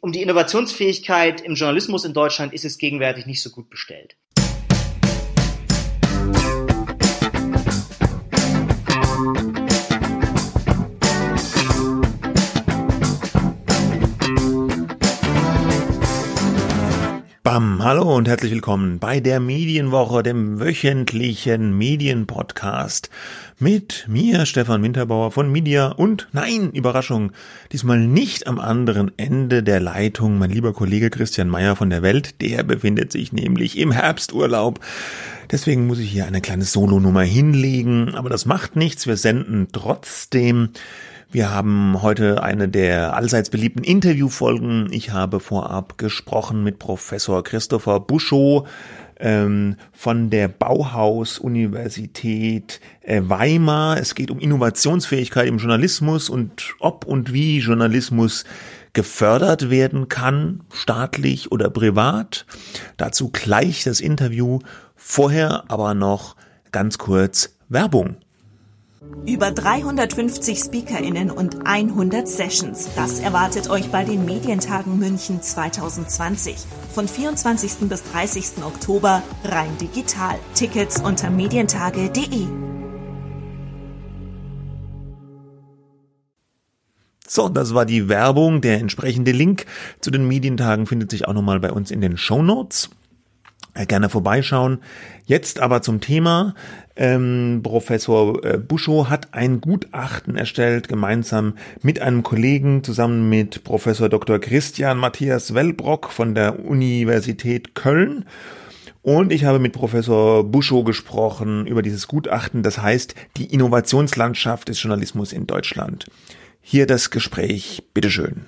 um die Innovationsfähigkeit im Journalismus in Deutschland ist es gegenwärtig nicht so gut bestellt. Bam, hallo und herzlich willkommen bei der Medienwoche, dem wöchentlichen Medienpodcast mit mir, Stefan Winterbauer von Media und nein, Überraschung, diesmal nicht am anderen Ende der Leitung mein lieber Kollege Christian Meyer von der Welt, der befindet sich nämlich im Herbsturlaub. Deswegen muss ich hier eine kleine Solonummer hinlegen, aber das macht nichts, wir senden trotzdem. Wir haben heute eine der allseits beliebten Interviewfolgen. Ich habe vorab gesprochen mit Professor Christopher Buschow ähm, von der Bauhaus-Universität äh, Weimar. Es geht um Innovationsfähigkeit im Journalismus und ob und wie Journalismus gefördert werden kann, staatlich oder privat. Dazu gleich das Interview. Vorher aber noch ganz kurz Werbung. Über 350 SpeakerInnen und 100 Sessions. Das erwartet euch bei den Medientagen München 2020. Von 24. bis 30. Oktober rein digital. Tickets unter medientage.de. So, das war die Werbung. Der entsprechende Link zu den Medientagen findet sich auch nochmal bei uns in den Show Notes. Äh, gerne vorbeischauen. Jetzt aber zum Thema. Ähm, Professor äh, Buschow hat ein Gutachten erstellt, gemeinsam mit einem Kollegen, zusammen mit Professor Dr. Christian Matthias Wellbrock von der Universität Köln. Und ich habe mit Professor Buschow gesprochen über dieses Gutachten, das heißt die Innovationslandschaft des Journalismus in Deutschland. Hier das Gespräch, bitteschön.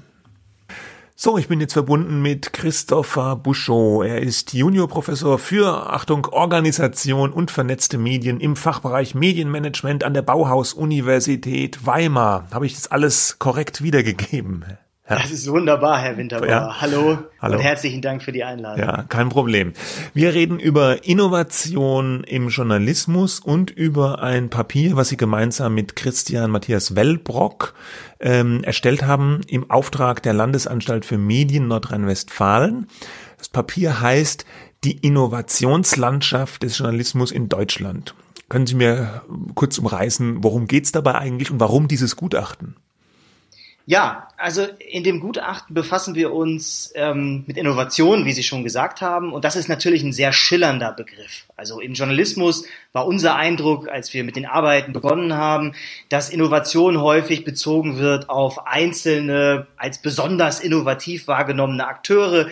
So, ich bin jetzt verbunden mit Christopher Buschow. Er ist Juniorprofessor für, Achtung, Organisation und vernetzte Medien im Fachbereich Medienmanagement an der Bauhaus-Universität Weimar. Habe ich das alles korrekt wiedergegeben? Ja. Das ist wunderbar, Herr Winterbauer. Ja. Hallo, Hallo und herzlichen Dank für die Einladung. Ja, kein Problem. Wir reden über Innovation im Journalismus und über ein Papier, was Sie gemeinsam mit Christian Matthias Wellbrock ähm, erstellt haben im Auftrag der Landesanstalt für Medien Nordrhein-Westfalen. Das Papier heißt Die Innovationslandschaft des Journalismus in Deutschland. Können Sie mir kurz umreißen, worum geht's dabei eigentlich und warum dieses Gutachten? Ja, also in dem Gutachten befassen wir uns ähm, mit Innovation, wie Sie schon gesagt haben. Und das ist natürlich ein sehr schillernder Begriff. Also im Journalismus war unser Eindruck, als wir mit den Arbeiten begonnen haben, dass Innovation häufig bezogen wird auf einzelne, als besonders innovativ wahrgenommene Akteure.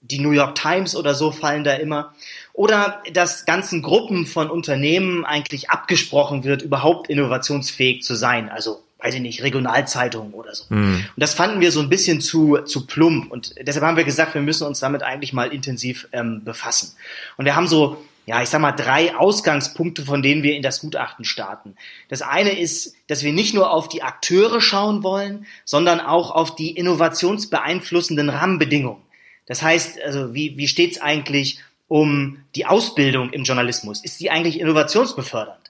Die New York Times oder so fallen da immer. Oder dass ganzen Gruppen von Unternehmen eigentlich abgesprochen wird, überhaupt innovationsfähig zu sein. Also weiß ich nicht, Regionalzeitungen oder so. Mhm. Und das fanden wir so ein bisschen zu, zu plump. Und deshalb haben wir gesagt, wir müssen uns damit eigentlich mal intensiv ähm, befassen. Und wir haben so, ja, ich sag mal, drei Ausgangspunkte, von denen wir in das Gutachten starten. Das eine ist, dass wir nicht nur auf die Akteure schauen wollen, sondern auch auf die innovationsbeeinflussenden Rahmenbedingungen. Das heißt, also wie, wie steht's eigentlich um die Ausbildung im Journalismus? Ist sie eigentlich innovationsbefördernd?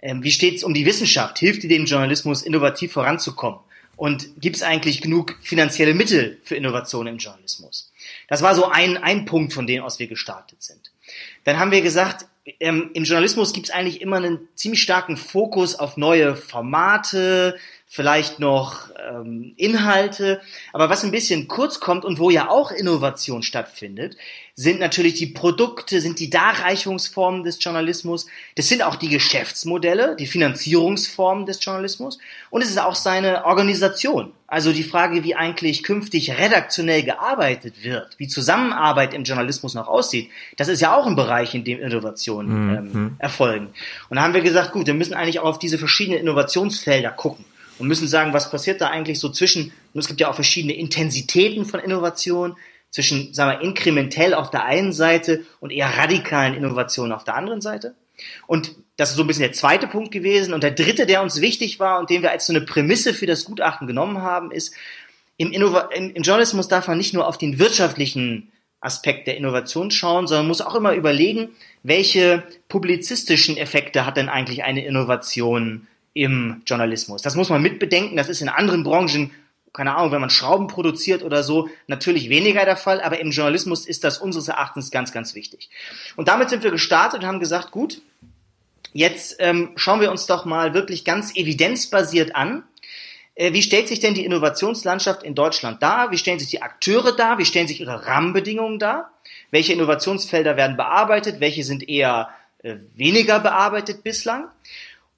Ähm, wie steht es um die Wissenschaft? Hilft die dem Journalismus, innovativ voranzukommen? Und gibt es eigentlich genug finanzielle Mittel für Innovation im Journalismus? Das war so ein, ein Punkt, von dem aus wir gestartet sind. Dann haben wir gesagt, ähm, im Journalismus gibt es eigentlich immer einen ziemlich starken Fokus auf neue Formate, vielleicht noch ähm, Inhalte. Aber was ein bisschen kurz kommt und wo ja auch Innovation stattfindet, sind natürlich die Produkte, sind die Darreichungsformen des Journalismus. Das sind auch die Geschäftsmodelle, die Finanzierungsformen des Journalismus. Und es ist auch seine Organisation. Also die Frage, wie eigentlich künftig redaktionell gearbeitet wird, wie Zusammenarbeit im Journalismus noch aussieht, das ist ja auch ein Bereich, in dem Innovationen mhm. ähm, erfolgen. Und da haben wir gesagt, gut, wir müssen eigentlich auch auf diese verschiedenen Innovationsfelder gucken und müssen sagen, was passiert da eigentlich so zwischen, und es gibt ja auch verschiedene Intensitäten von Innovation, zwischen, sagen wir, inkrementell auf der einen Seite und eher radikalen Innovationen auf der anderen Seite. Und das ist so ein bisschen der zweite Punkt gewesen. Und der dritte, der uns wichtig war und den wir als so eine Prämisse für das Gutachten genommen haben, ist, im, im, im Journalismus darf man nicht nur auf den wirtschaftlichen Aspekt der Innovation schauen, sondern muss auch immer überlegen, welche publizistischen Effekte hat denn eigentlich eine Innovation im Journalismus. Das muss man mitbedenken. Das ist in anderen Branchen keine Ahnung, wenn man Schrauben produziert oder so, natürlich weniger der Fall, aber im Journalismus ist das unseres Erachtens ganz, ganz wichtig. Und damit sind wir gestartet und haben gesagt, gut, jetzt ähm, schauen wir uns doch mal wirklich ganz evidenzbasiert an, äh, wie stellt sich denn die Innovationslandschaft in Deutschland dar? Wie stellen sich die Akteure dar? Wie stellen sich ihre Rahmenbedingungen dar? Welche Innovationsfelder werden bearbeitet? Welche sind eher äh, weniger bearbeitet bislang?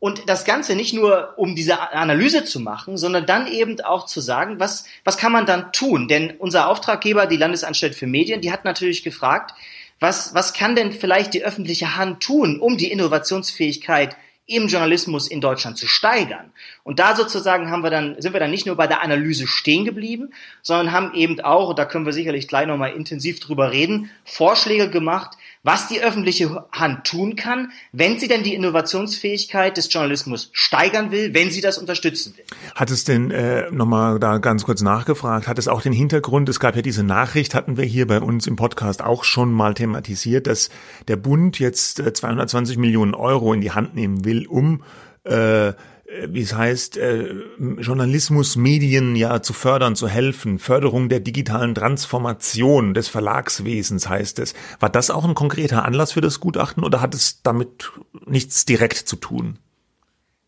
Und das Ganze nicht nur, um diese Analyse zu machen, sondern dann eben auch zu sagen, was, was kann man dann tun? Denn unser Auftraggeber, die Landesanstalt für Medien, die hat natürlich gefragt, was, was kann denn vielleicht die öffentliche Hand tun, um die Innovationsfähigkeit im Journalismus in Deutschland zu steigern. Und da sozusagen haben wir dann, sind wir dann nicht nur bei der Analyse stehen geblieben, sondern haben eben auch, da können wir sicherlich gleich nochmal intensiv drüber reden, Vorschläge gemacht, was die öffentliche Hand tun kann, wenn sie denn die Innovationsfähigkeit des Journalismus steigern will, wenn sie das unterstützen will. Hat es denn, äh, nochmal da ganz kurz nachgefragt, hat es auch den Hintergrund, es gab ja diese Nachricht, hatten wir hier bei uns im Podcast auch schon mal thematisiert, dass der Bund jetzt äh, 220 Millionen Euro in die Hand nehmen will, um äh, äh, wie es heißt, äh, Journalismus, Medien ja zu fördern, zu helfen, Förderung der digitalen Transformation des Verlagswesens heißt es. War das auch ein konkreter Anlass für das Gutachten oder hat es damit nichts direkt zu tun?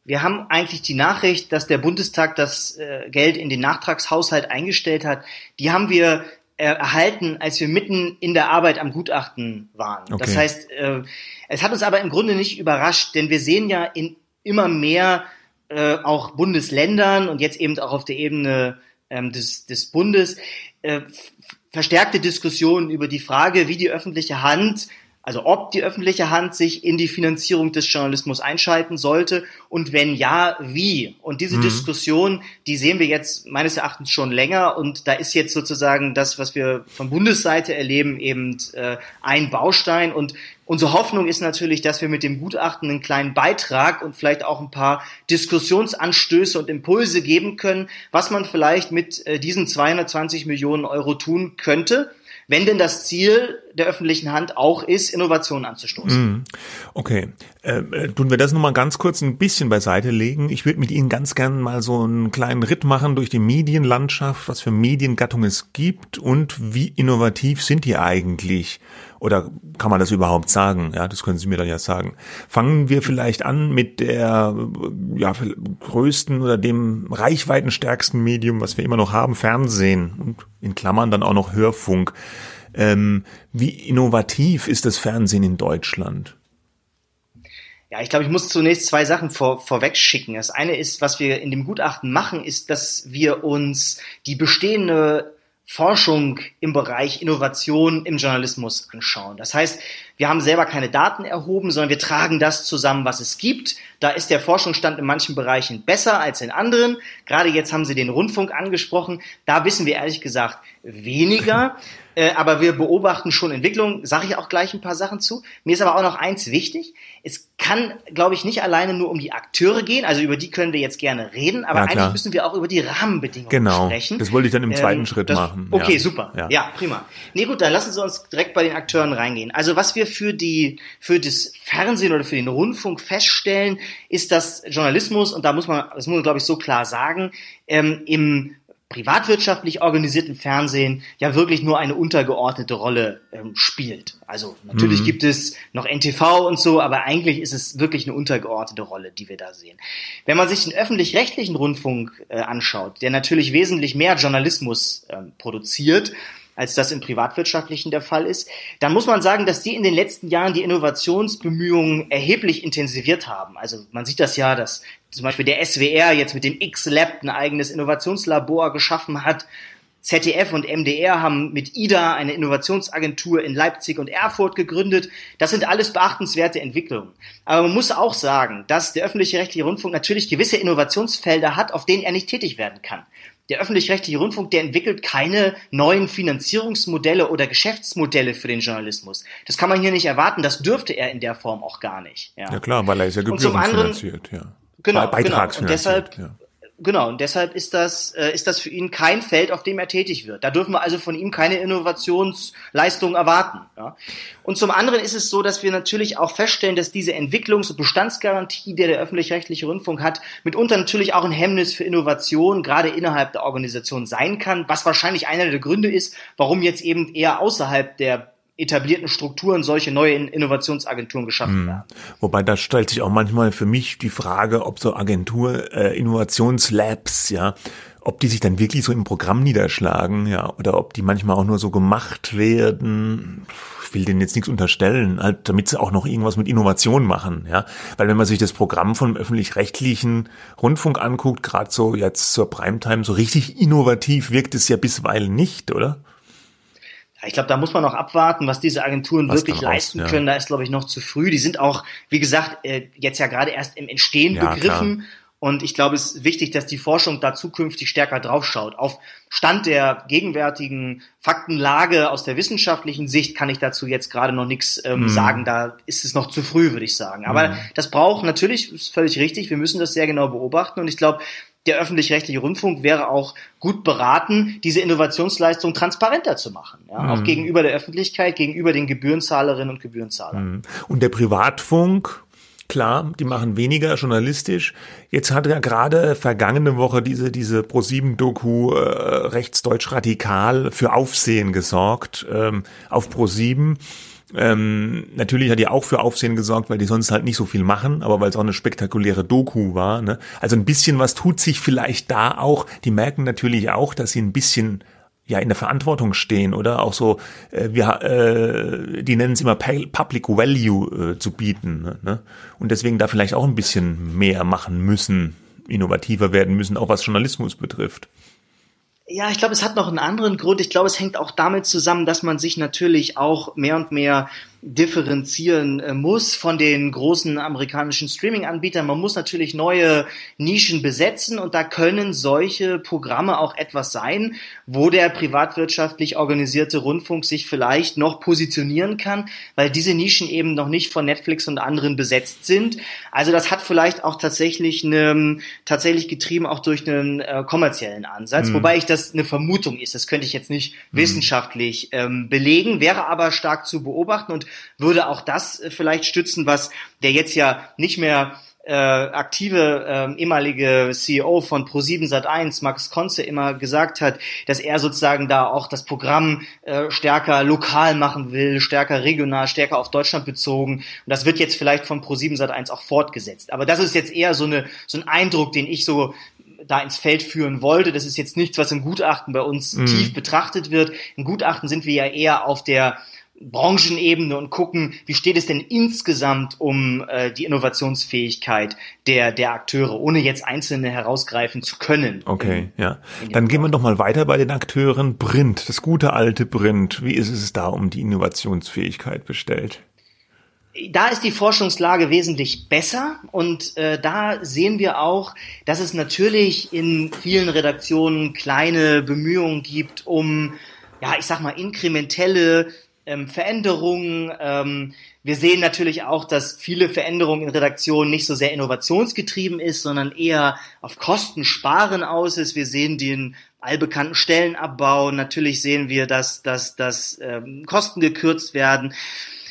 Wir haben eigentlich die Nachricht, dass der Bundestag das äh, Geld in den Nachtragshaushalt eingestellt hat. Die haben wir äh, erhalten, als wir mitten in der Arbeit am Gutachten waren. Okay. Das heißt, äh, es hat uns aber im Grunde nicht überrascht, denn wir sehen ja in immer mehr äh, auch Bundesländern und jetzt eben auch auf der Ebene ähm, des, des Bundes äh, verstärkte Diskussionen über die Frage, wie die öffentliche Hand also ob die öffentliche Hand sich in die Finanzierung des Journalismus einschalten sollte und wenn ja, wie. Und diese mhm. Diskussion, die sehen wir jetzt meines Erachtens schon länger und da ist jetzt sozusagen das, was wir von Bundesseite erleben, eben äh, ein Baustein. Und unsere Hoffnung ist natürlich, dass wir mit dem Gutachten einen kleinen Beitrag und vielleicht auch ein paar Diskussionsanstöße und Impulse geben können, was man vielleicht mit äh, diesen 220 Millionen Euro tun könnte wenn denn das Ziel der öffentlichen Hand auch ist, Innovationen anzustoßen. Mhm. Okay, äh, äh, tun wir das nochmal ganz kurz ein bisschen beiseite legen. Ich würde mit Ihnen ganz gern mal so einen kleinen Ritt machen durch die Medienlandschaft, was für Mediengattungen es gibt und wie innovativ sind die eigentlich? Oder kann man das überhaupt sagen? Ja, das können Sie mir dann ja sagen. Fangen wir vielleicht an mit der ja, größten oder dem reichweitenstärksten Medium, was wir immer noch haben, Fernsehen und in Klammern dann auch noch Hörfunk. Ähm, wie innovativ ist das Fernsehen in Deutschland? Ja, ich glaube, ich muss zunächst zwei Sachen vor, vorweg schicken. Das eine ist, was wir in dem Gutachten machen, ist, dass wir uns die bestehende Forschung im Bereich Innovation im Journalismus anschauen. Das heißt, wir haben selber keine Daten erhoben, sondern wir tragen das zusammen, was es gibt. Da ist der Forschungsstand in manchen Bereichen besser als in anderen. Gerade jetzt haben Sie den Rundfunk angesprochen. Da wissen wir ehrlich gesagt weniger. Äh, aber wir beobachten schon Entwicklungen, sage ich auch gleich ein paar Sachen zu. Mir ist aber auch noch eins wichtig. Es kann, glaube ich, nicht alleine nur um die Akteure gehen, also über die können wir jetzt gerne reden, aber ja, eigentlich müssen wir auch über die Rahmenbedingungen genau. sprechen. Das wollte ich dann im zweiten ähm, Schritt das, machen. Okay, ja. super. Ja. ja, prima. Nee, gut, dann lassen Sie uns direkt bei den Akteuren reingehen. Also was wir für die, für das Fernsehen oder für den Rundfunk feststellen, ist, dass Journalismus, und da muss man, das muss man, glaube ich, so klar sagen, ähm, im privatwirtschaftlich organisierten Fernsehen ja wirklich nur eine untergeordnete Rolle ähm, spielt. Also natürlich mhm. gibt es noch NTV und so, aber eigentlich ist es wirklich eine untergeordnete Rolle, die wir da sehen. Wenn man sich den öffentlich-rechtlichen Rundfunk äh, anschaut, der natürlich wesentlich mehr Journalismus äh, produziert, als das im privatwirtschaftlichen der Fall ist, dann muss man sagen, dass die in den letzten Jahren die Innovationsbemühungen erheblich intensiviert haben. Also man sieht das ja, dass zum Beispiel der SWR jetzt mit dem X-Lab ein eigenes Innovationslabor geschaffen hat. ZDF und MDR haben mit IDA eine Innovationsagentur in Leipzig und Erfurt gegründet. Das sind alles beachtenswerte Entwicklungen. Aber man muss auch sagen, dass der öffentliche rechtliche Rundfunk natürlich gewisse Innovationsfelder hat, auf denen er nicht tätig werden kann der öffentlich-rechtliche Rundfunk, der entwickelt keine neuen Finanzierungsmodelle oder Geschäftsmodelle für den Journalismus. Das kann man hier nicht erwarten. Das dürfte er in der Form auch gar nicht. Ja, ja klar, weil er ist ja gebührenfinanziert, ja. Genau, Beitragsfinanziert, genau. Und deshalb, ja Genau, und deshalb ist das, äh, ist das für ihn kein Feld, auf dem er tätig wird. Da dürfen wir also von ihm keine Innovationsleistung erwarten. Ja. Und zum anderen ist es so, dass wir natürlich auch feststellen, dass diese Entwicklungs- und Bestandsgarantie, die der öffentlich-rechtliche Rundfunk hat, mitunter natürlich auch ein Hemmnis für Innovation, gerade innerhalb der Organisation sein kann, was wahrscheinlich einer der Gründe ist, warum jetzt eben eher außerhalb der etablierten Strukturen solche neue Innovationsagenturen geschaffen hm. werden. Wobei da stellt sich auch manchmal für mich die Frage, ob so Agentur äh, Innovationslabs, ja, ob die sich dann wirklich so im Programm niederschlagen, ja, oder ob die manchmal auch nur so gemacht werden. Ich will denen jetzt nichts unterstellen, halt, damit sie auch noch irgendwas mit Innovation machen, ja. Weil wenn man sich das Programm vom öffentlich-rechtlichen Rundfunk anguckt, gerade so jetzt zur Primetime, so richtig innovativ wirkt es ja bisweilen nicht, oder? Ich glaube, da muss man noch abwarten, was diese Agenturen was wirklich leisten können. Da ist, glaube ich, noch zu früh. Die sind auch, wie gesagt, äh, jetzt ja gerade erst im Entstehen ja, begriffen. Klar. Und ich glaube, es ist wichtig, dass die Forschung da zukünftig stärker draufschaut. Auf Stand der gegenwärtigen Faktenlage aus der wissenschaftlichen Sicht kann ich dazu jetzt gerade noch nichts ähm, mm. sagen. Da ist es noch zu früh, würde ich sagen. Aber mm. das braucht natürlich, ist völlig richtig, wir müssen das sehr genau beobachten. Und ich glaube, der öffentlich-rechtliche Rundfunk wäre auch gut beraten, diese Innovationsleistung transparenter zu machen. Ja? Mhm. Auch gegenüber der Öffentlichkeit, gegenüber den Gebührenzahlerinnen und Gebührenzahlern. Mhm. Und der Privatfunk, klar, die machen weniger journalistisch. Jetzt hat ja gerade vergangene Woche diese, diese Pro7-Doku äh, rechtsdeutsch radikal für Aufsehen gesorgt ähm, auf Pro7. Ähm, natürlich hat die auch für Aufsehen gesorgt, weil die sonst halt nicht so viel machen, aber weil es auch eine spektakuläre Doku war. Ne? Also ein bisschen was tut sich vielleicht da auch. Die merken natürlich auch, dass sie ein bisschen ja in der Verantwortung stehen oder auch so, äh, wir, äh, die nennen es immer Public Value äh, zu bieten. Ne? ne? Und deswegen da vielleicht auch ein bisschen mehr machen müssen, innovativer werden müssen, auch was Journalismus betrifft. Ja, ich glaube, es hat noch einen anderen Grund. Ich glaube, es hängt auch damit zusammen, dass man sich natürlich auch mehr und mehr differenzieren äh, muss von den großen amerikanischen Streaming-Anbietern. Man muss natürlich neue Nischen besetzen und da können solche Programme auch etwas sein, wo der privatwirtschaftlich organisierte Rundfunk sich vielleicht noch positionieren kann, weil diese Nischen eben noch nicht von Netflix und anderen besetzt sind. Also das hat vielleicht auch tatsächlich eine, tatsächlich getrieben auch durch einen äh, kommerziellen Ansatz, mhm. wobei ich das eine Vermutung ist. Das könnte ich jetzt nicht mhm. wissenschaftlich ähm, belegen, wäre aber stark zu beobachten und würde auch das äh, vielleicht stützen, was der jetzt ja nicht mehr äh, aktive äh, ehemalige CEO von Pro7 Sat1, Max Konze, immer gesagt hat, dass er sozusagen da auch das Programm äh, stärker lokal machen will, stärker regional, stärker auf Deutschland bezogen. Und das wird jetzt vielleicht von Pro7 Sat1 auch fortgesetzt. Aber das ist jetzt eher so, eine, so ein Eindruck, den ich so da ins Feld führen wollte. Das ist jetzt nichts, was im Gutachten bei uns mhm. tief betrachtet wird. Im Gutachten sind wir ja eher auf der Branchenebene und gucken, wie steht es denn insgesamt um äh, die Innovationsfähigkeit der, der Akteure, ohne jetzt einzelne herausgreifen zu können. Okay, ja. Dann gehen wir doch mal weiter bei den Akteuren. Print, das gute alte Print. Wie ist es da um die Innovationsfähigkeit bestellt? Da ist die Forschungslage wesentlich besser und äh, da sehen wir auch, dass es natürlich in vielen Redaktionen kleine Bemühungen gibt, um ja, ich sag mal, inkrementelle ähm, Veränderungen. Ähm, wir sehen natürlich auch, dass viele Veränderungen in Redaktionen nicht so sehr innovationsgetrieben ist, sondern eher auf Kostensparen aus ist. Wir sehen den allbekannten Stellenabbau. Natürlich sehen wir, dass, dass, dass ähm, Kosten gekürzt werden.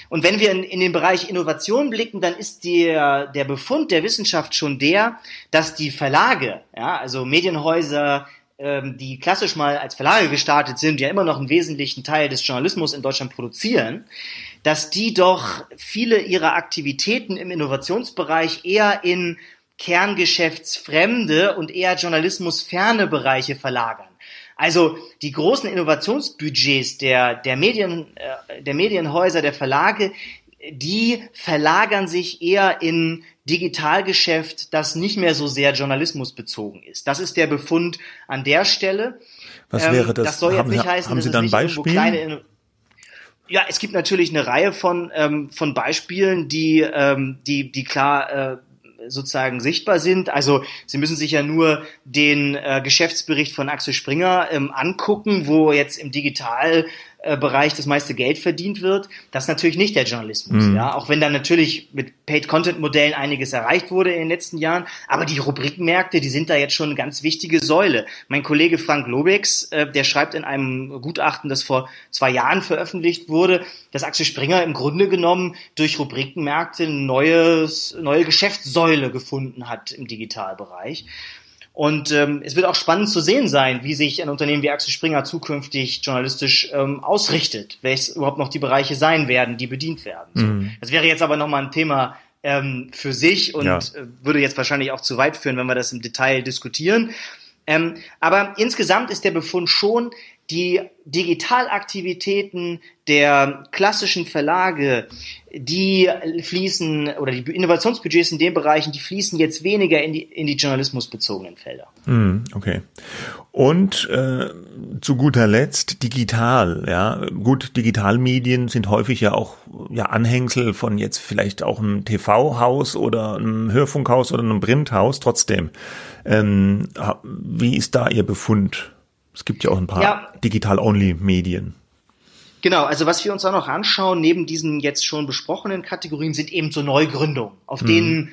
Und wenn wir in, in den Bereich Innovation blicken, dann ist der, der Befund der Wissenschaft schon der, dass die Verlage, ja, also Medienhäuser, ähm, die klassisch mal als Verlage gestartet sind, ja immer noch einen wesentlichen Teil des Journalismus in Deutschland produzieren, dass die doch viele ihrer Aktivitäten im Innovationsbereich eher in kerngeschäftsfremde und eher journalismusferne Bereiche verlagern. Also die großen Innovationsbudgets der, der, Medien, äh, der Medienhäuser, der Verlage, die verlagern sich eher in Digitalgeschäft, das nicht mehr so sehr journalismusbezogen ist. Das ist der Befund an der Stelle. Was ähm, wäre das? Das soll jetzt haben, nicht heißen, haben Sie dann Beispiele? Ja, es gibt natürlich eine Reihe von, ähm, von Beispielen, die, ähm, die, die klar äh, sozusagen sichtbar sind. Also Sie müssen sich ja nur den äh, Geschäftsbericht von Axel Springer ähm, angucken, wo jetzt im Digital Bereich das meiste Geld verdient wird. Das ist natürlich nicht der Journalismus, mhm. ja. Auch wenn dann natürlich mit Paid-Content-Modellen einiges erreicht wurde in den letzten Jahren. Aber die Rubrikmärkte, die sind da jetzt schon eine ganz wichtige Säule. Mein Kollege Frank Lobex, äh, der schreibt in einem Gutachten, das vor zwei Jahren veröffentlicht wurde, dass Axel Springer im Grunde genommen durch Rubrikmärkte eine neue Geschäftssäule gefunden hat im Digitalbereich. Und ähm, es wird auch spannend zu sehen sein, wie sich ein Unternehmen wie Axel Springer zukünftig journalistisch ähm, ausrichtet, welches überhaupt noch die Bereiche sein werden, die bedient werden. Mhm. Das wäre jetzt aber nochmal ein Thema ähm, für sich und ja. äh, würde jetzt wahrscheinlich auch zu weit führen, wenn wir das im Detail diskutieren. Ähm, aber insgesamt ist der Befund schon, die Digitalaktivitäten der klassischen Verlage, die fließen, oder die Innovationsbudgets in den Bereichen, die fließen jetzt weniger in die, in die journalismusbezogenen Felder. Mm, okay. Und äh, zu guter Letzt digital, ja. Gut, Digitalmedien sind häufig ja auch ja, Anhängsel von jetzt vielleicht auch einem TV-Haus oder einem Hörfunkhaus oder einem Printhaus. Trotzdem, ähm, wie ist da Ihr Befund? Es gibt ja auch ein paar ja. Digital-Only-Medien. Genau, also was wir uns auch noch anschauen, neben diesen jetzt schon besprochenen Kategorien, sind eben so Neugründungen. Auf mhm. denen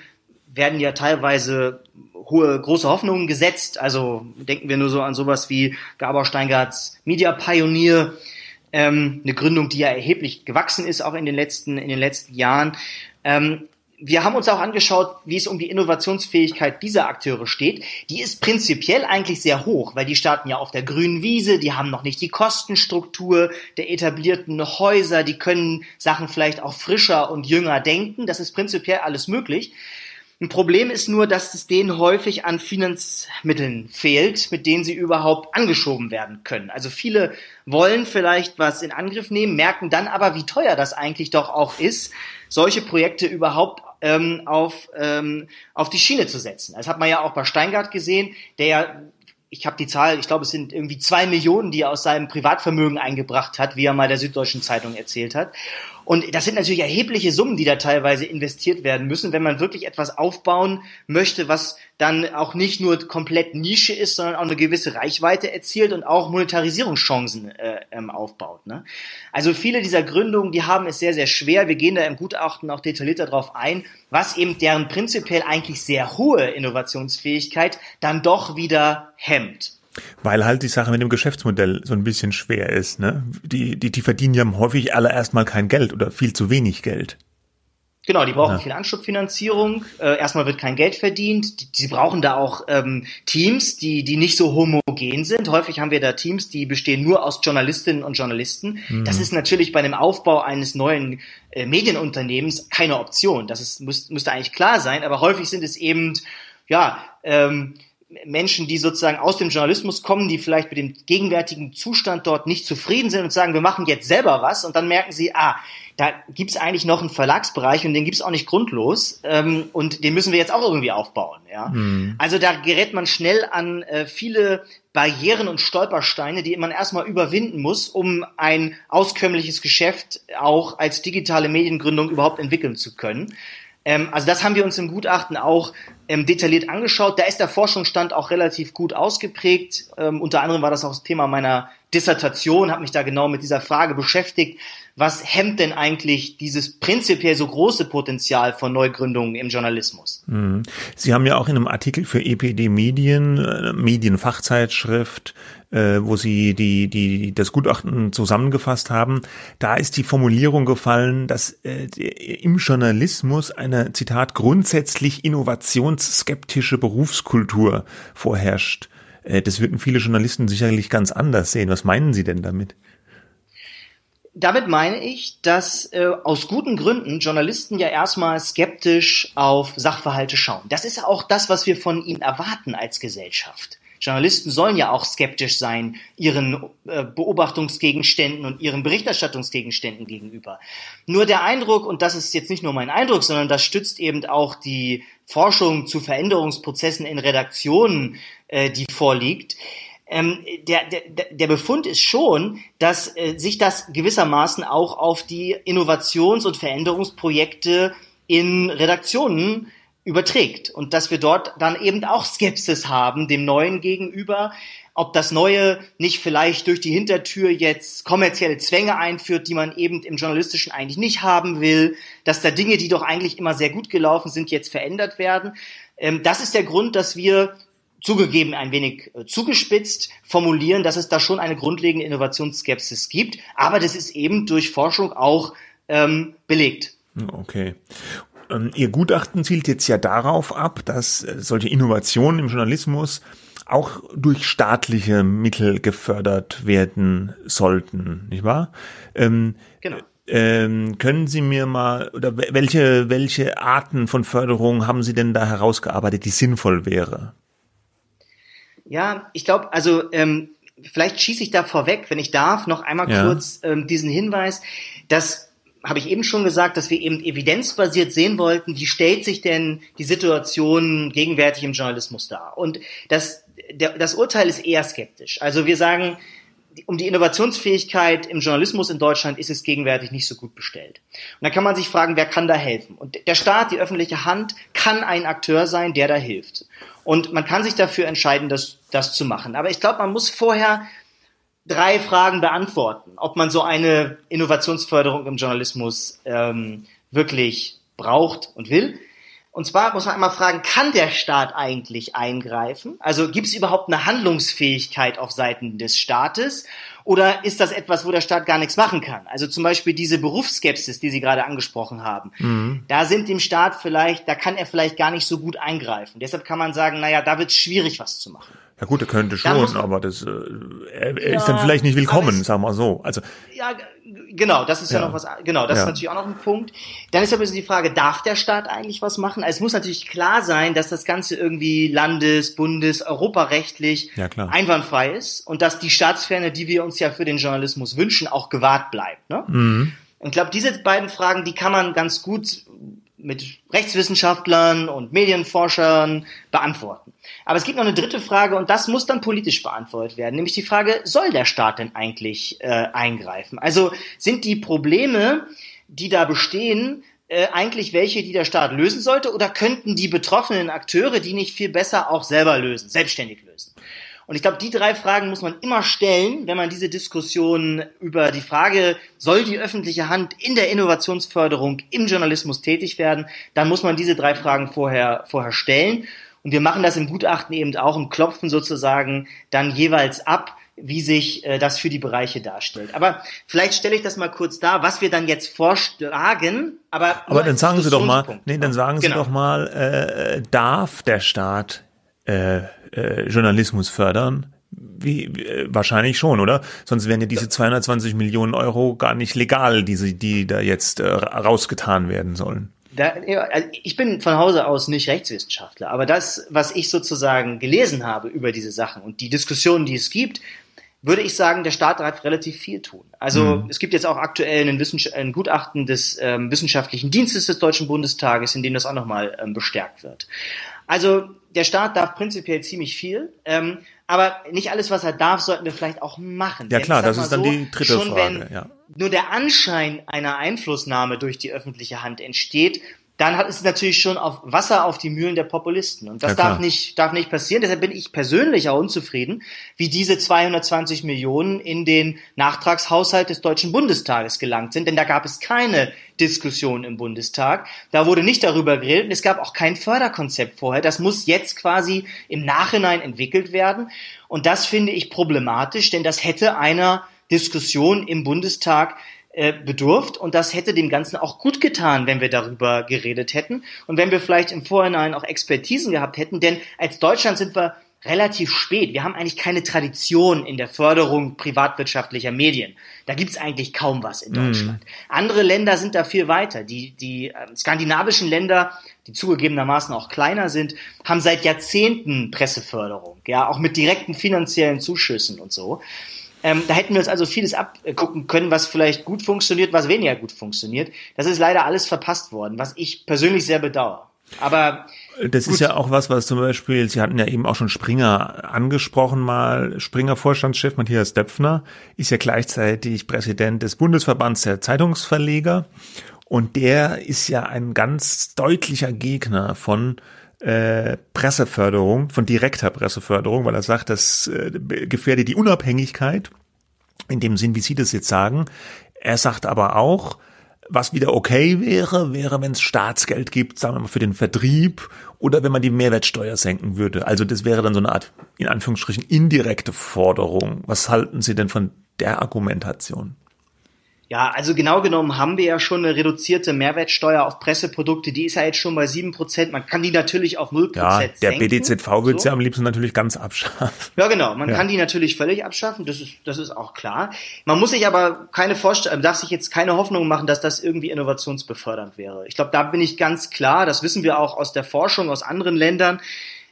werden ja teilweise hohe, große Hoffnungen gesetzt. Also denken wir nur so an sowas wie Gabor Steingarts Media Pioneer, ähm, eine Gründung, die ja erheblich gewachsen ist, auch in den letzten, in den letzten Jahren. Ähm, wir haben uns auch angeschaut, wie es um die Innovationsfähigkeit dieser Akteure steht. Die ist prinzipiell eigentlich sehr hoch, weil die starten ja auf der grünen Wiese, die haben noch nicht die Kostenstruktur der etablierten Häuser, die können Sachen vielleicht auch frischer und jünger denken. Das ist prinzipiell alles möglich. Ein Problem ist nur, dass es denen häufig an Finanzmitteln fehlt, mit denen sie überhaupt angeschoben werden können. Also viele wollen vielleicht was in Angriff nehmen, merken dann aber, wie teuer das eigentlich doch auch ist, solche Projekte überhaupt ähm, auf, ähm, auf die Schiene zu setzen. Das hat man ja auch bei Steingart gesehen, der ja ich habe die Zahl, ich glaube, es sind irgendwie zwei Millionen, die er aus seinem Privatvermögen eingebracht hat, wie er mal der Süddeutschen Zeitung erzählt hat. Und das sind natürlich erhebliche Summen, die da teilweise investiert werden müssen, wenn man wirklich etwas aufbauen möchte, was dann auch nicht nur komplett Nische ist, sondern auch eine gewisse Reichweite erzielt und auch Monetarisierungschancen äh, ähm, aufbaut. Ne? Also viele dieser Gründungen, die haben es sehr, sehr schwer. Wir gehen da im Gutachten auch detaillierter darauf ein, was eben deren prinzipiell eigentlich sehr hohe Innovationsfähigkeit dann doch wieder hemmt. Weil halt die Sache mit dem Geschäftsmodell so ein bisschen schwer ist. Ne? Die, die, die verdienen ja häufig alle erstmal kein Geld oder viel zu wenig Geld. Genau, die brauchen ja. viel Anschubfinanzierung. Äh, erstmal wird kein Geld verdient. Die, sie brauchen da auch ähm, Teams, die, die nicht so homogen sind. Häufig haben wir da Teams, die bestehen nur aus Journalistinnen und Journalisten. Mhm. Das ist natürlich bei dem Aufbau eines neuen äh, Medienunternehmens keine Option. Das ist, müß, müsste eigentlich klar sein. Aber häufig sind es eben, ja, ähm, Menschen, die sozusagen aus dem Journalismus kommen, die vielleicht mit dem gegenwärtigen Zustand dort nicht zufrieden sind und sagen, wir machen jetzt selber was und dann merken sie, ah, da gibt's eigentlich noch einen Verlagsbereich und den gibt's auch nicht grundlos ähm, und den müssen wir jetzt auch irgendwie aufbauen. Ja? Mhm. Also da gerät man schnell an äh, viele Barrieren und Stolpersteine, die man erstmal überwinden muss, um ein auskömmliches Geschäft auch als digitale Mediengründung überhaupt entwickeln zu können. Ähm, also das haben wir uns im Gutachten auch ähm, detailliert angeschaut. Da ist der Forschungsstand auch relativ gut ausgeprägt. Ähm, unter anderem war das auch das Thema meiner Dissertation, habe mich da genau mit dieser Frage beschäftigt. Was hemmt denn eigentlich dieses prinzipiell so große Potenzial von Neugründungen im Journalismus? Mhm. Sie haben ja auch in einem Artikel für EPD Medien, äh, Medienfachzeitschrift, äh, wo Sie die, die, das Gutachten zusammengefasst haben, da ist die Formulierung gefallen, dass äh, im Journalismus eine, Zitat, grundsätzlich innovationsskeptische Berufskultur vorherrscht. Das würden viele Journalisten sicherlich ganz anders sehen. Was meinen Sie denn damit? Damit meine ich, dass äh, aus guten Gründen Journalisten ja erstmal skeptisch auf Sachverhalte schauen. Das ist auch das, was wir von ihnen erwarten als Gesellschaft. Journalisten sollen ja auch skeptisch sein ihren äh, Beobachtungsgegenständen und ihren Berichterstattungsgegenständen gegenüber. Nur der Eindruck, und das ist jetzt nicht nur mein Eindruck, sondern das stützt eben auch die Forschung zu Veränderungsprozessen in Redaktionen, äh, die vorliegt, ähm, der, der, der Befund ist schon, dass äh, sich das gewissermaßen auch auf die Innovations- und Veränderungsprojekte in Redaktionen überträgt und dass wir dort dann eben auch Skepsis haben dem Neuen gegenüber, ob das Neue nicht vielleicht durch die Hintertür jetzt kommerzielle Zwänge einführt, die man eben im Journalistischen eigentlich nicht haben will, dass da Dinge, die doch eigentlich immer sehr gut gelaufen sind, jetzt verändert werden. Ähm, das ist der Grund, dass wir zugegeben ein wenig äh, zugespitzt formulieren, dass es da schon eine grundlegende Innovationsskepsis gibt, aber das ist eben durch Forschung auch ähm, belegt. Okay. Ähm, Ihr Gutachten zielt jetzt ja darauf ab, dass äh, solche Innovationen im Journalismus auch durch staatliche Mittel gefördert werden sollten, nicht wahr? Ähm, genau. Ähm, können Sie mir mal oder welche welche Arten von Förderung haben Sie denn da herausgearbeitet, die sinnvoll wäre? Ja, ich glaube, also ähm, vielleicht schieße ich da vorweg, wenn ich darf, noch einmal ja. kurz ähm, diesen Hinweis, dass habe ich eben schon gesagt, dass wir eben evidenzbasiert sehen wollten, wie stellt sich denn die Situation gegenwärtig im Journalismus dar? Und das, der, das Urteil ist eher skeptisch. Also wir sagen, um die Innovationsfähigkeit im Journalismus in Deutschland ist es gegenwärtig nicht so gut bestellt. Und da kann man sich fragen, wer kann da helfen? Und der Staat, die öffentliche Hand, kann ein Akteur sein, der da hilft. Und man kann sich dafür entscheiden, das, das zu machen. Aber ich glaube, man muss vorher drei Fragen beantworten, ob man so eine Innovationsförderung im Journalismus ähm, wirklich braucht und will. Und zwar muss man einmal fragen, kann der Staat eigentlich eingreifen? Also gibt es überhaupt eine Handlungsfähigkeit auf Seiten des Staates? Oder ist das etwas, wo der Staat gar nichts machen kann? Also zum Beispiel diese Berufsskepsis, die Sie gerade angesprochen haben. Mhm. Da sind dem Staat vielleicht, da kann er vielleicht gar nicht so gut eingreifen. Deshalb kann man sagen, naja, da wird es schwierig, was zu machen. Ja gut, er könnte schon, aber das äh, er, er ja, ist dann vielleicht nicht willkommen, sagen wir so. Also ja, genau, das ist ja, ja noch was. Genau, das ja. ist natürlich auch noch ein Punkt. Dann ist aber die Frage, darf der Staat eigentlich was machen? Also es muss natürlich klar sein, dass das Ganze irgendwie landes-, bundes-, europarechtlich ja, einwandfrei ist und dass die Staatsferne, die wir uns ja für den Journalismus wünschen, auch gewahrt bleibt. Ne? Mhm. Und ich glaube, diese beiden Fragen, die kann man ganz gut mit Rechtswissenschaftlern und Medienforschern beantworten. Aber es gibt noch eine dritte Frage und das muss dann politisch beantwortet werden, nämlich die Frage, soll der Staat denn eigentlich äh, eingreifen? Also sind die Probleme, die da bestehen, äh, eigentlich welche, die der Staat lösen sollte oder könnten die betroffenen Akteure die nicht viel besser auch selber lösen, selbstständig lösen? Und ich glaube, die drei Fragen muss man immer stellen, wenn man diese Diskussion über die Frage, soll die öffentliche Hand in der Innovationsförderung im Journalismus tätig werden, dann muss man diese drei Fragen vorher, vorher stellen. Und wir machen das im Gutachten eben auch im Klopfen sozusagen dann jeweils ab, wie sich äh, das für die Bereiche darstellt. Aber vielleicht stelle ich das mal kurz dar, was wir dann jetzt vorschlagen. Aber, aber dann sagen Sie doch mal, nee, dann sagen Sie genau. doch mal, äh, darf der Staat äh, äh, Journalismus fördern? Wie, äh, wahrscheinlich schon, oder? Sonst wären ja diese 220 Millionen Euro gar nicht legal, diese, die da jetzt äh, rausgetan werden sollen. Da, also ich bin von Hause aus nicht Rechtswissenschaftler, aber das, was ich sozusagen gelesen habe über diese Sachen und die Diskussionen, die es gibt, würde ich sagen, der Staat darf relativ viel tun. Also mhm. es gibt jetzt auch aktuell ein, ein Gutachten des ähm, Wissenschaftlichen Dienstes des Deutschen Bundestages, in dem das auch nochmal ähm, bestärkt wird. Also der Staat darf prinzipiell ziemlich viel, ähm, aber nicht alles, was er darf, sollten wir vielleicht auch machen. Ja Denn klar, das ist dann so, die dritte schon Frage. Wenn ja. nur der Anschein einer Einflussnahme durch die öffentliche Hand entsteht, dann hat es natürlich schon auf Wasser auf die Mühlen der Populisten. Und das ja, darf nicht, darf nicht passieren. Deshalb bin ich persönlich auch unzufrieden, wie diese 220 Millionen in den Nachtragshaushalt des Deutschen Bundestages gelangt sind. Denn da gab es keine Diskussion im Bundestag. Da wurde nicht darüber geredet und es gab auch kein Förderkonzept vorher. Das muss jetzt quasi im Nachhinein entwickelt werden. Und das finde ich problematisch, denn das hätte einer Diskussion im Bundestag äh, bedurft und das hätte dem Ganzen auch gut getan, wenn wir darüber geredet hätten und wenn wir vielleicht im Vorhinein auch Expertisen gehabt hätten, denn als Deutschland sind wir relativ spät. Wir haben eigentlich keine Tradition in der Förderung privatwirtschaftlicher Medien. Da gibt's eigentlich kaum was in mhm. Deutschland. Mm. Andere Länder sind da viel weiter. Die, die äh, skandinavischen Länder, die zugegebenermaßen auch kleiner sind, haben seit Jahrzehnten Presseförderung, ja, auch mit direkten finanziellen Zuschüssen und so. Ähm, da hätten wir uns also vieles abgucken können, was vielleicht gut funktioniert, was weniger gut funktioniert. Das ist leider alles verpasst worden, was ich persönlich sehr bedauere. Aber das gut. ist ja auch was, was zum Beispiel, Sie hatten ja eben auch schon Springer angesprochen mal. Springer Vorstandschef Matthias Döpfner ist ja gleichzeitig Präsident des Bundesverbands der Zeitungsverleger. Und der ist ja ein ganz deutlicher Gegner von äh, Presseförderung, von direkter Presseförderung, weil er sagt, das äh, gefährde die Unabhängigkeit, in dem Sinn, wie Sie das jetzt sagen. Er sagt aber auch, was wieder okay wäre, wäre, wenn es Staatsgeld gibt, sagen wir mal, für den Vertrieb oder wenn man die Mehrwertsteuer senken würde. Also das wäre dann so eine Art, in Anführungsstrichen, indirekte Forderung. Was halten Sie denn von der Argumentation? Ja, also genau genommen haben wir ja schon eine reduzierte Mehrwertsteuer auf Presseprodukte. Die ist ja jetzt schon bei sieben Prozent. Man kann die natürlich auf null Prozent ja, der BDZV würde so. ja am liebsten natürlich ganz abschaffen. Ja, genau. Man ja. kann die natürlich völlig abschaffen. Das ist, das ist auch klar. Man muss sich aber keine Vorstellung, darf sich jetzt keine Hoffnung machen, dass das irgendwie innovationsbefördernd wäre. Ich glaube, da bin ich ganz klar. Das wissen wir auch aus der Forschung aus anderen Ländern.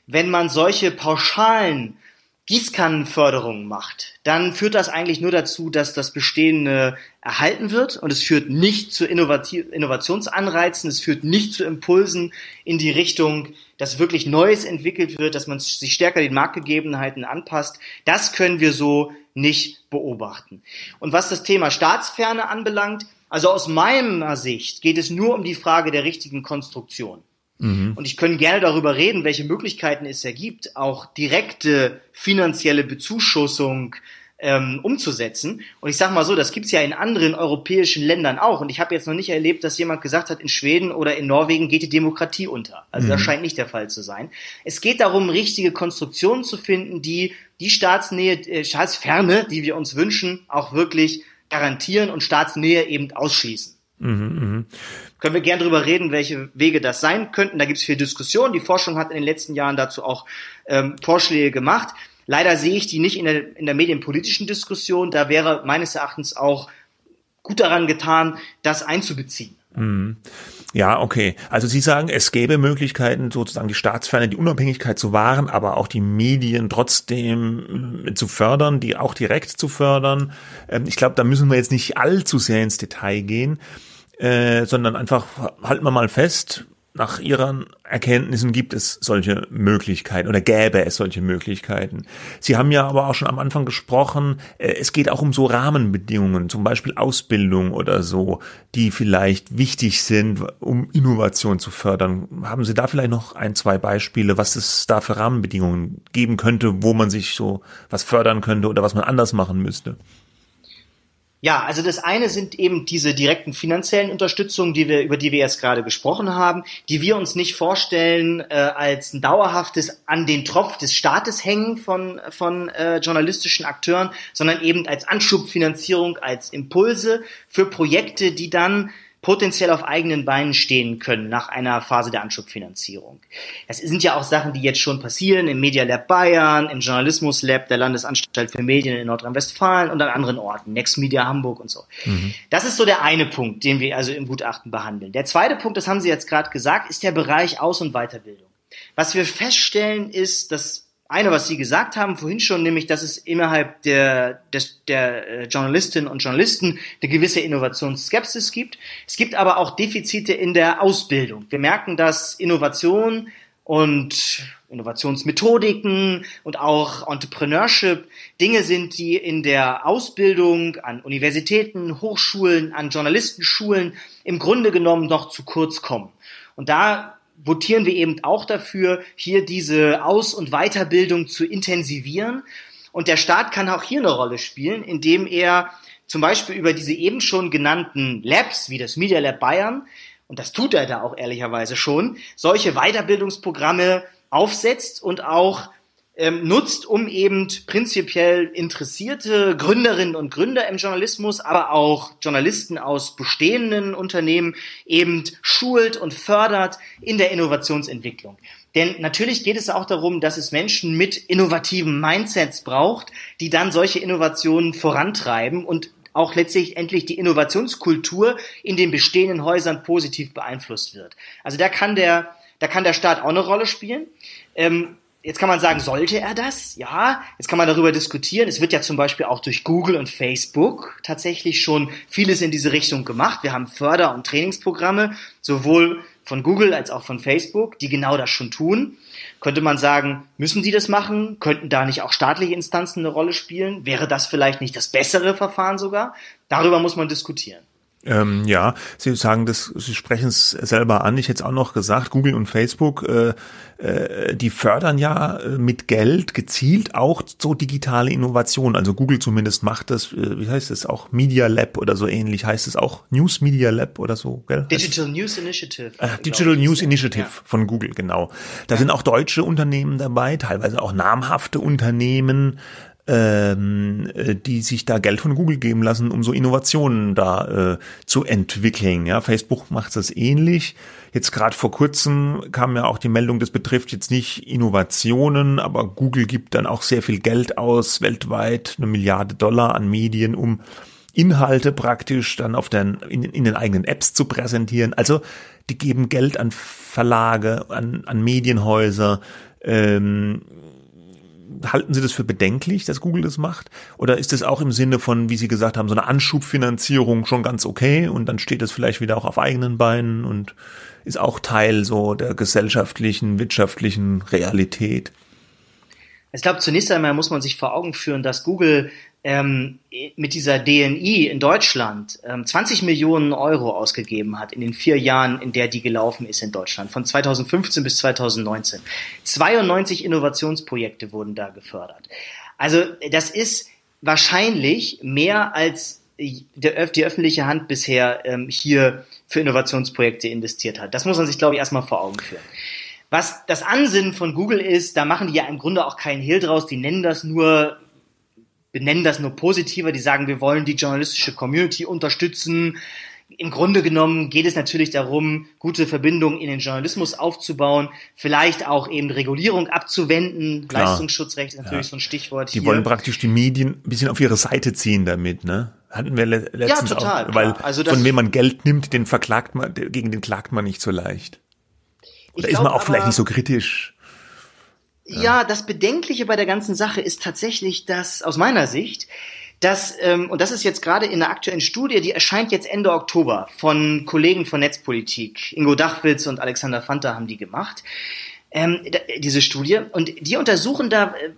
Wenn man solche pauschalen Gießkannenförderung macht, dann führt das eigentlich nur dazu, dass das Bestehende erhalten wird und es führt nicht zu Innovationsanreizen, es führt nicht zu Impulsen in die Richtung, dass wirklich Neues entwickelt wird, dass man sich stärker den Marktgegebenheiten anpasst. Das können wir so nicht beobachten. Und was das Thema Staatsferne anbelangt, also aus meiner Sicht geht es nur um die Frage der richtigen Konstruktion. Mhm. Und ich können gerne darüber reden, welche Möglichkeiten es ergibt, auch direkte finanzielle Bezuschussung ähm, umzusetzen. Und ich sage mal so, das gibt's ja in anderen europäischen Ländern auch. Und ich habe jetzt noch nicht erlebt, dass jemand gesagt hat, in Schweden oder in Norwegen geht die Demokratie unter. Also mhm. das scheint nicht der Fall zu sein. Es geht darum, richtige Konstruktionen zu finden, die die Staatsnähe, äh, Staatsferne, die wir uns wünschen, auch wirklich garantieren und Staatsnähe eben ausschließen. Mhm, mh. Können wir gern drüber reden, welche Wege das sein könnten. Da gibt es viel Diskussion. Die Forschung hat in den letzten Jahren dazu auch ähm, Vorschläge gemacht. Leider sehe ich die nicht in der, in der medienpolitischen Diskussion. Da wäre meines Erachtens auch gut daran getan, das einzubeziehen. Mhm. Ja, okay. Also Sie sagen, es gäbe Möglichkeiten, sozusagen die Staatsferne, die Unabhängigkeit zu wahren, aber auch die Medien trotzdem äh, zu fördern, die auch direkt zu fördern. Ähm, ich glaube, da müssen wir jetzt nicht allzu sehr ins Detail gehen, äh, sondern einfach halten wir mal fest, nach Ihren Erkenntnissen gibt es solche Möglichkeiten oder gäbe es solche Möglichkeiten. Sie haben ja aber auch schon am Anfang gesprochen, äh, es geht auch um so Rahmenbedingungen, zum Beispiel Ausbildung oder so, die vielleicht wichtig sind, um Innovation zu fördern. Haben Sie da vielleicht noch ein, zwei Beispiele, was es da für Rahmenbedingungen geben könnte, wo man sich so was fördern könnte oder was man anders machen müsste? Ja, also das eine sind eben diese direkten finanziellen Unterstützungen, die wir, über die wir jetzt gerade gesprochen haben, die wir uns nicht vorstellen äh, als ein dauerhaftes an den Tropf des Staates hängen von, von äh, journalistischen Akteuren, sondern eben als Anschubfinanzierung, als Impulse für Projekte, die dann potenziell auf eigenen Beinen stehen können nach einer Phase der Anschubfinanzierung. Das sind ja auch Sachen, die jetzt schon passieren im Media Lab Bayern, im Journalismus Lab der Landesanstalt für Medien in Nordrhein-Westfalen und an anderen Orten, Next Media Hamburg und so. Mhm. Das ist so der eine Punkt, den wir also im Gutachten behandeln. Der zweite Punkt, das haben Sie jetzt gerade gesagt, ist der Bereich Aus- und Weiterbildung. Was wir feststellen ist, dass eine, was Sie gesagt haben vorhin schon, nämlich, dass es innerhalb der, des, der äh, Journalistinnen und Journalisten eine gewisse Innovationsskepsis gibt. Es gibt aber auch Defizite in der Ausbildung. Wir merken, dass Innovation und Innovationsmethodiken und auch Entrepreneurship Dinge sind, die in der Ausbildung an Universitäten, Hochschulen, an Journalistenschulen im Grunde genommen noch zu kurz kommen. Und da votieren wir eben auch dafür, hier diese Aus- und Weiterbildung zu intensivieren. Und der Staat kann auch hier eine Rolle spielen, indem er zum Beispiel über diese eben schon genannten Labs wie das Media Lab Bayern, und das tut er da auch ehrlicherweise schon, solche Weiterbildungsprogramme aufsetzt und auch ähm, nutzt, um eben prinzipiell interessierte Gründerinnen und Gründer im Journalismus, aber auch Journalisten aus bestehenden Unternehmen eben schult und fördert in der Innovationsentwicklung. Denn natürlich geht es auch darum, dass es Menschen mit innovativen Mindsets braucht, die dann solche Innovationen vorantreiben und auch letztlich endlich die Innovationskultur in den bestehenden Häusern positiv beeinflusst wird. Also da kann der, da kann der Staat auch eine Rolle spielen. Ähm, Jetzt kann man sagen, sollte er das? Ja, jetzt kann man darüber diskutieren. Es wird ja zum Beispiel auch durch Google und Facebook tatsächlich schon vieles in diese Richtung gemacht. Wir haben Förder- und Trainingsprogramme, sowohl von Google als auch von Facebook, die genau das schon tun. Könnte man sagen, müssen die das machen? Könnten da nicht auch staatliche Instanzen eine Rolle spielen? Wäre das vielleicht nicht das bessere Verfahren sogar? Darüber muss man diskutieren. Ähm, ja, Sie sagen das, Sie sprechen es selber an. Ich hätte es auch noch gesagt, Google und Facebook, äh, äh, die fördern ja äh, mit Geld gezielt auch so digitale Innovation. Also Google zumindest macht das, äh, wie heißt es auch, Media Lab oder so ähnlich, heißt es auch News Media Lab oder so, gell? Digital News Initiative. Äh, Digital News Initiative ja. von Google, genau. Da ja. sind auch deutsche Unternehmen dabei, teilweise auch namhafte Unternehmen ähm, äh, die sich da Geld von Google geben lassen, um so Innovationen da äh, zu entwickeln. Ja, Facebook macht das ähnlich. Jetzt gerade vor kurzem kam ja auch die Meldung, das betrifft jetzt nicht Innovationen, aber Google gibt dann auch sehr viel Geld aus, weltweit eine Milliarde Dollar an Medien, um Inhalte praktisch dann auf den, in, in den eigenen Apps zu präsentieren. Also die geben Geld an Verlage, an, an Medienhäuser, ähm, halten Sie das für bedenklich, dass Google das macht? Oder ist es auch im Sinne von, wie Sie gesagt haben, so eine Anschubfinanzierung schon ganz okay und dann steht es vielleicht wieder auch auf eigenen Beinen und ist auch Teil so der gesellschaftlichen, wirtschaftlichen Realität? Ich glaube, zunächst einmal muss man sich vor Augen führen, dass Google ähm, mit dieser DNI in Deutschland ähm, 20 Millionen Euro ausgegeben hat in den vier Jahren, in der die gelaufen ist in Deutschland, von 2015 bis 2019. 92 Innovationsprojekte wurden da gefördert. Also das ist wahrscheinlich mehr als der, die öffentliche Hand bisher ähm, hier für Innovationsprojekte investiert hat. Das muss man sich, glaube ich, erstmal vor Augen führen. Was das Ansinnen von Google ist, da machen die ja im Grunde auch keinen Hehl draus, die nennen das nur benennen das nur positiver, die sagen, wir wollen die journalistische Community unterstützen. Im Grunde genommen geht es natürlich darum, gute Verbindungen in den Journalismus aufzubauen, vielleicht auch eben Regulierung abzuwenden. Klar. Leistungsschutzrecht ist natürlich ja. so ein Stichwort. Die hier. wollen praktisch die Medien ein bisschen auf ihre Seite ziehen damit, ne? Hatten wir le letztens ja, total, auch, weil also von wem man Geld nimmt, den verklagt man, gegen den klagt man nicht so leicht. Oder ist man auch vielleicht nicht so kritisch? Ja. das Bedenkliche bei der ganzen Sache ist tatsächlich, dass aus meiner Sicht, dass, ähm, und das ist jetzt gerade in der aktuellen Studie, die erscheint jetzt Ende Oktober von Kollegen von Netzpolitik, Ingo Dachwitz und Alexander Fanta haben die gemacht, ähm, diese Studie. Und die untersuchen da, äh,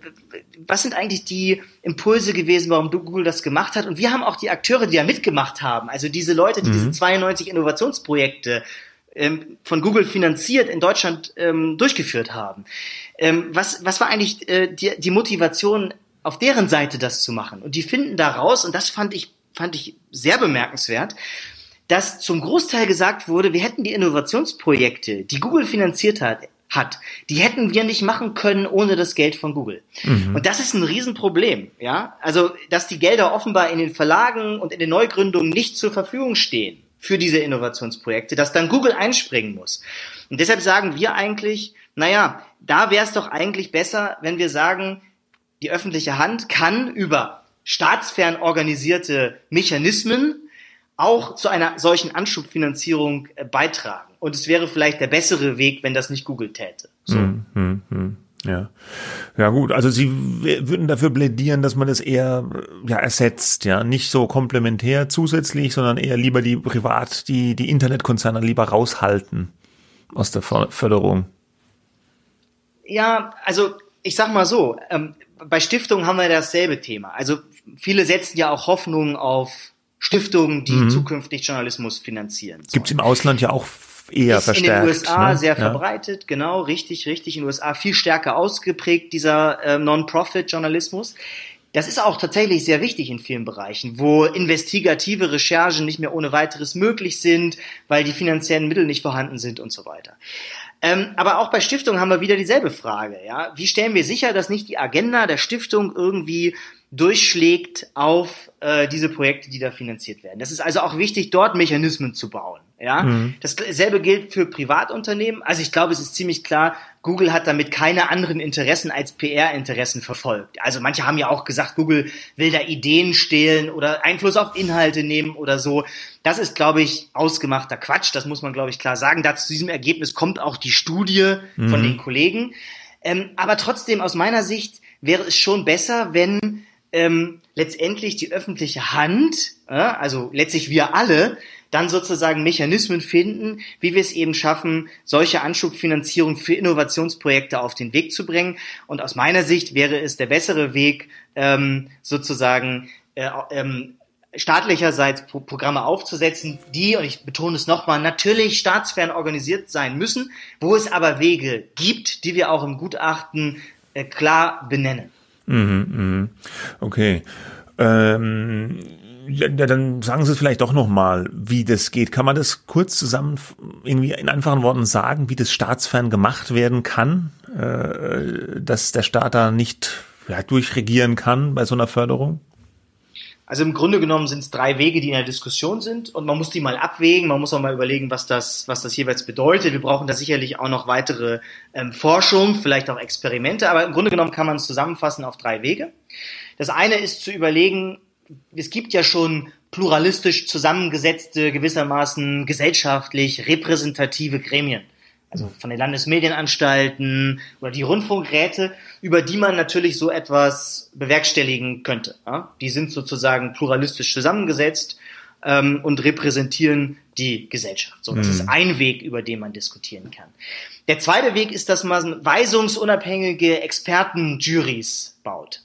was sind eigentlich die Impulse gewesen, warum Google das gemacht hat. Und wir haben auch die Akteure, die ja mitgemacht haben, also diese Leute, die mhm. diese 92 Innovationsprojekte ähm, von Google finanziert in Deutschland ähm, durchgeführt haben. Ähm, was, was war eigentlich äh, die, die Motivation auf deren Seite das zu machen? Und die finden daraus, und das fand ich, fand ich sehr bemerkenswert, dass zum Großteil gesagt wurde, wir hätten die Innovationsprojekte, die Google finanziert hat, hat, die hätten wir nicht machen können ohne das Geld von Google. Mhm. Und das ist ein Riesenproblem, ja. Also, dass die Gelder offenbar in den Verlagen und in den Neugründungen nicht zur Verfügung stehen für diese Innovationsprojekte, dass dann Google einspringen muss. Und deshalb sagen wir eigentlich, naja, da wäre es doch eigentlich besser, wenn wir sagen, die öffentliche Hand kann über staatsfern organisierte Mechanismen auch zu einer solchen Anschubfinanzierung äh, beitragen. Und es wäre vielleicht der bessere Weg, wenn das nicht Google täte. So. Hm, hm, hm. Ja. Ja gut, also Sie würden dafür plädieren, dass man das eher ja ersetzt, ja, nicht so komplementär zusätzlich, sondern eher lieber die privat die die Internetkonzerne lieber raushalten aus der Förderung. Ja, also ich sag mal so, ähm, bei Stiftungen haben wir dasselbe Thema. Also viele setzen ja auch Hoffnungen auf Stiftungen, die mhm. zukünftig Journalismus finanzieren. Gibt es im Ausland ja auch eher ist verstärkt. In den USA ne? sehr verbreitet, ja. genau, richtig, richtig. In den USA viel stärker ausgeprägt, dieser äh, Non-Profit-Journalismus. Das ist auch tatsächlich sehr wichtig in vielen Bereichen, wo investigative Recherchen nicht mehr ohne weiteres möglich sind, weil die finanziellen Mittel nicht vorhanden sind und so weiter. Ähm, aber auch bei Stiftungen haben wir wieder dieselbe Frage. Ja? Wie stellen wir sicher, dass nicht die Agenda der Stiftung irgendwie durchschlägt auf äh, diese Projekte, die da finanziert werden. Das ist also auch wichtig, dort Mechanismen zu bauen. Ja, mhm. dasselbe gilt für Privatunternehmen. Also ich glaube, es ist ziemlich klar, Google hat damit keine anderen Interessen als PR-Interessen verfolgt. Also manche haben ja auch gesagt, Google will da Ideen stehlen oder Einfluss auf Inhalte nehmen oder so. Das ist, glaube ich, ausgemachter Quatsch. Das muss man, glaube ich, klar sagen. Da zu diesem Ergebnis kommt auch die Studie mhm. von den Kollegen. Ähm, aber trotzdem, aus meiner Sicht wäre es schon besser, wenn ähm, letztendlich die öffentliche Hand, äh, also letztlich wir alle, dann sozusagen Mechanismen finden, wie wir es eben schaffen, solche Anschubfinanzierung für Innovationsprojekte auf den Weg zu bringen. Und aus meiner Sicht wäre es der bessere Weg, ähm, sozusagen äh, ähm, staatlicherseits Programme aufzusetzen, die, und ich betone es nochmal, natürlich staatsfern organisiert sein müssen, wo es aber Wege gibt, die wir auch im Gutachten äh, klar benennen. Mhm, mh. Okay. Ähm, ja, dann sagen Sie es vielleicht doch nochmal, wie das geht. Kann man das kurz zusammen irgendwie in einfachen Worten sagen, wie das staatsfern gemacht werden kann, äh, dass der Staat da nicht ja, durchregieren kann bei so einer Förderung? Also im Grunde genommen sind es drei Wege, die in der Diskussion sind und man muss die mal abwägen, man muss auch mal überlegen, was das, was das jeweils bedeutet. Wir brauchen da sicherlich auch noch weitere ähm, Forschung, vielleicht auch Experimente, aber im Grunde genommen kann man es zusammenfassen auf drei Wege. Das eine ist zu überlegen, es gibt ja schon pluralistisch zusammengesetzte, gewissermaßen gesellschaftlich repräsentative Gremien also von den Landesmedienanstalten oder die Rundfunkräte, über die man natürlich so etwas bewerkstelligen könnte. Ja? Die sind sozusagen pluralistisch zusammengesetzt ähm, und repräsentieren die Gesellschaft. So, das mhm. ist ein Weg, über den man diskutieren kann. Der zweite Weg ist, dass man weisungsunabhängige Expertenjuries baut.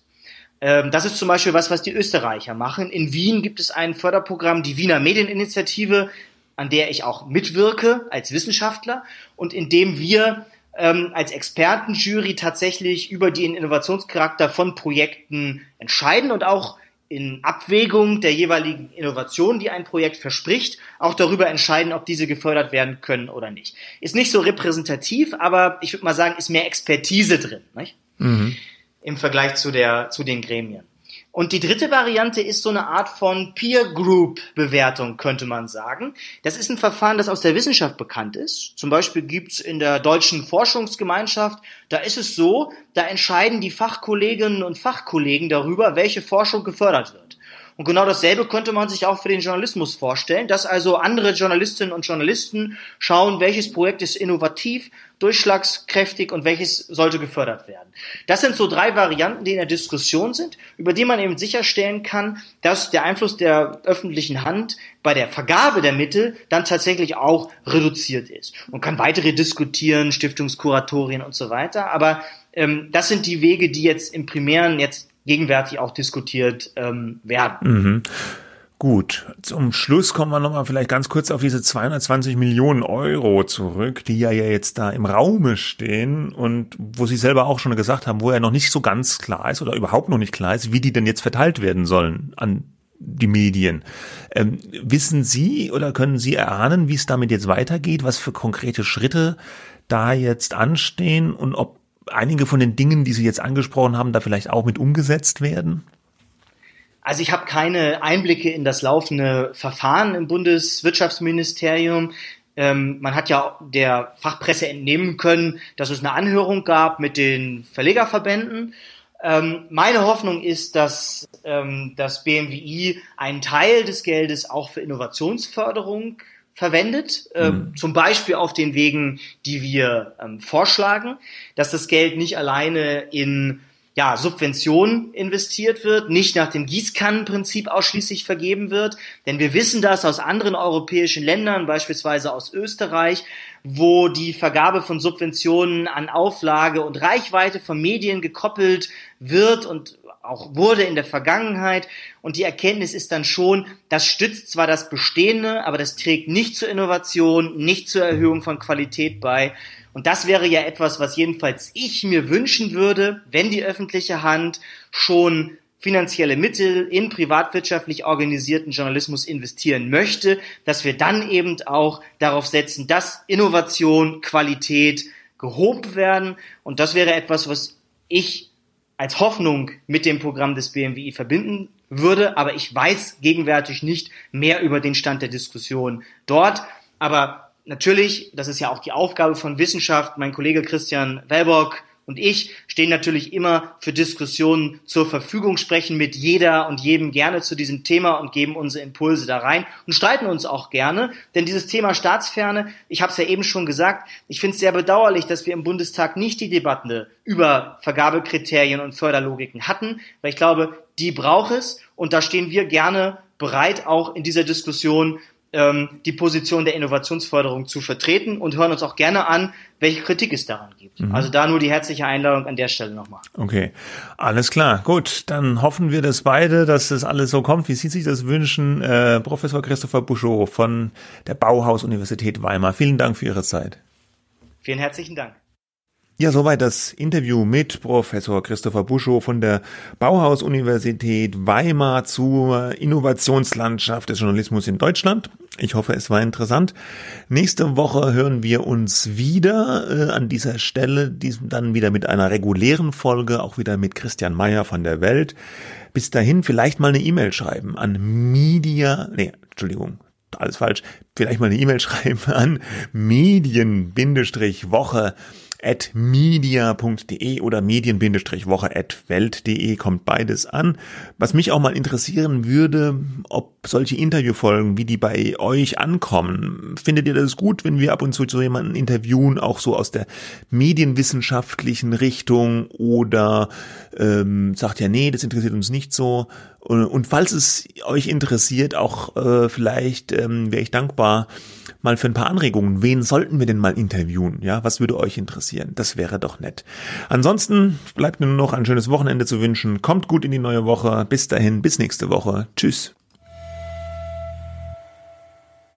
Ähm, das ist zum Beispiel was, was die Österreicher machen. In Wien gibt es ein Förderprogramm, die Wiener Medieninitiative, an der ich auch mitwirke als Wissenschaftler und in dem wir ähm, als Expertenjury tatsächlich über den Innovationscharakter von Projekten entscheiden und auch in Abwägung der jeweiligen Innovation, die ein Projekt verspricht, auch darüber entscheiden, ob diese gefördert werden können oder nicht. Ist nicht so repräsentativ, aber ich würde mal sagen, ist mehr Expertise drin, nicht? Mhm. Im Vergleich zu der, zu den Gremien. Und die dritte Variante ist so eine Art von Peer Group Bewertung, könnte man sagen. Das ist ein Verfahren, das aus der Wissenschaft bekannt ist. Zum Beispiel gibt's in der deutschen Forschungsgemeinschaft, da ist es so, da entscheiden die Fachkolleginnen und Fachkollegen darüber, welche Forschung gefördert wird. Und genau dasselbe könnte man sich auch für den Journalismus vorstellen, dass also andere Journalistinnen und Journalisten schauen, welches Projekt ist innovativ, durchschlagskräftig und welches sollte gefördert werden. Das sind so drei Varianten, die in der Diskussion sind, über die man eben sicherstellen kann, dass der Einfluss der öffentlichen Hand bei der Vergabe der Mittel dann tatsächlich auch reduziert ist. Man kann weitere diskutieren, Stiftungskuratorien und so weiter, aber ähm, das sind die Wege, die jetzt im Primären jetzt gegenwärtig auch diskutiert ähm, werden. Mhm. Gut, zum Schluss kommen wir nochmal vielleicht ganz kurz auf diese 220 Millionen Euro zurück, die ja jetzt da im Raume stehen und wo Sie selber auch schon gesagt haben, wo ja noch nicht so ganz klar ist oder überhaupt noch nicht klar ist, wie die denn jetzt verteilt werden sollen an die Medien. Ähm, wissen Sie oder können Sie erahnen, wie es damit jetzt weitergeht, was für konkrete Schritte da jetzt anstehen und ob einige von den Dingen, die Sie jetzt angesprochen haben, da vielleicht auch mit umgesetzt werden? Also ich habe keine Einblicke in das laufende Verfahren im Bundeswirtschaftsministerium. Ähm, man hat ja der Fachpresse entnehmen können, dass es eine Anhörung gab mit den Verlegerverbänden. Ähm, meine Hoffnung ist, dass ähm, das BMWI einen Teil des Geldes auch für Innovationsförderung verwendet, äh, mhm. zum Beispiel auf den Wegen, die wir ähm, vorschlagen, dass das Geld nicht alleine in ja, Subventionen investiert wird, nicht nach dem Gießkannenprinzip ausschließlich vergeben wird. Denn wir wissen das aus anderen europäischen Ländern, beispielsweise aus Österreich, wo die Vergabe von Subventionen an Auflage und Reichweite von Medien gekoppelt wird und auch wurde in der Vergangenheit. Und die Erkenntnis ist dann schon, das stützt zwar das Bestehende, aber das trägt nicht zur Innovation, nicht zur Erhöhung von Qualität bei. Und das wäre ja etwas, was jedenfalls ich mir wünschen würde, wenn die öffentliche Hand schon finanzielle Mittel in privatwirtschaftlich organisierten Journalismus investieren möchte, dass wir dann eben auch darauf setzen, dass Innovation, Qualität gehoben werden. Und das wäre etwas, was ich als Hoffnung mit dem Programm des BMWI verbinden würde, aber ich weiß gegenwärtig nicht mehr über den Stand der Diskussion dort. Aber natürlich, das ist ja auch die Aufgabe von Wissenschaft, mein Kollege Christian Welbock und ich stehen natürlich immer für Diskussionen zur Verfügung, sprechen mit jeder und jedem gerne zu diesem Thema und geben unsere Impulse da rein und streiten uns auch gerne. Denn dieses Thema Staatsferne, ich habe es ja eben schon gesagt, ich finde es sehr bedauerlich, dass wir im Bundestag nicht die Debatte über Vergabekriterien und Förderlogiken hatten, weil ich glaube, die braucht es und da stehen wir gerne bereit, auch in dieser Diskussion ähm, die Position der Innovationsförderung zu vertreten und hören uns auch gerne an, welche Kritik es daran gibt. Mhm. Also da nur die herzliche Einladung an der Stelle nochmal. Okay, alles klar. Gut, dann hoffen wir das beide, dass das alles so kommt, wie Sie sich das wünschen. Äh, Professor Christopher Buschow von der Bauhaus-Universität Weimar. Vielen Dank für Ihre Zeit. Vielen herzlichen Dank. Ja, soweit das Interview mit Professor Christopher Buschow von der Bauhaus-Universität Weimar zur Innovationslandschaft des Journalismus in Deutschland. Ich hoffe, es war interessant. Nächste Woche hören wir uns wieder äh, an dieser Stelle, diesem dann wieder mit einer regulären Folge, auch wieder mit Christian Mayer von der Welt. Bis dahin vielleicht mal eine E-Mail schreiben an Media, nee, Entschuldigung, alles falsch, vielleicht mal eine E-Mail schreiben an medien-woche media.de oder medien-woche at welt.de kommt beides an. Was mich auch mal interessieren würde, ob solche Interviewfolgen, wie die bei euch ankommen. Findet ihr das gut, wenn wir ab und zu so jemanden interviewen, auch so aus der medienwissenschaftlichen Richtung oder ähm, sagt ja, nee, das interessiert uns nicht so. Und, und falls es euch interessiert, auch äh, vielleicht ähm, wäre ich dankbar, mal für ein paar Anregungen. Wen sollten wir denn mal interviewen? Ja, was würde euch interessieren? Das wäre doch nett. Ansonsten bleibt mir nur noch ein schönes Wochenende zu wünschen. Kommt gut in die neue Woche. Bis dahin, bis nächste Woche. Tschüss.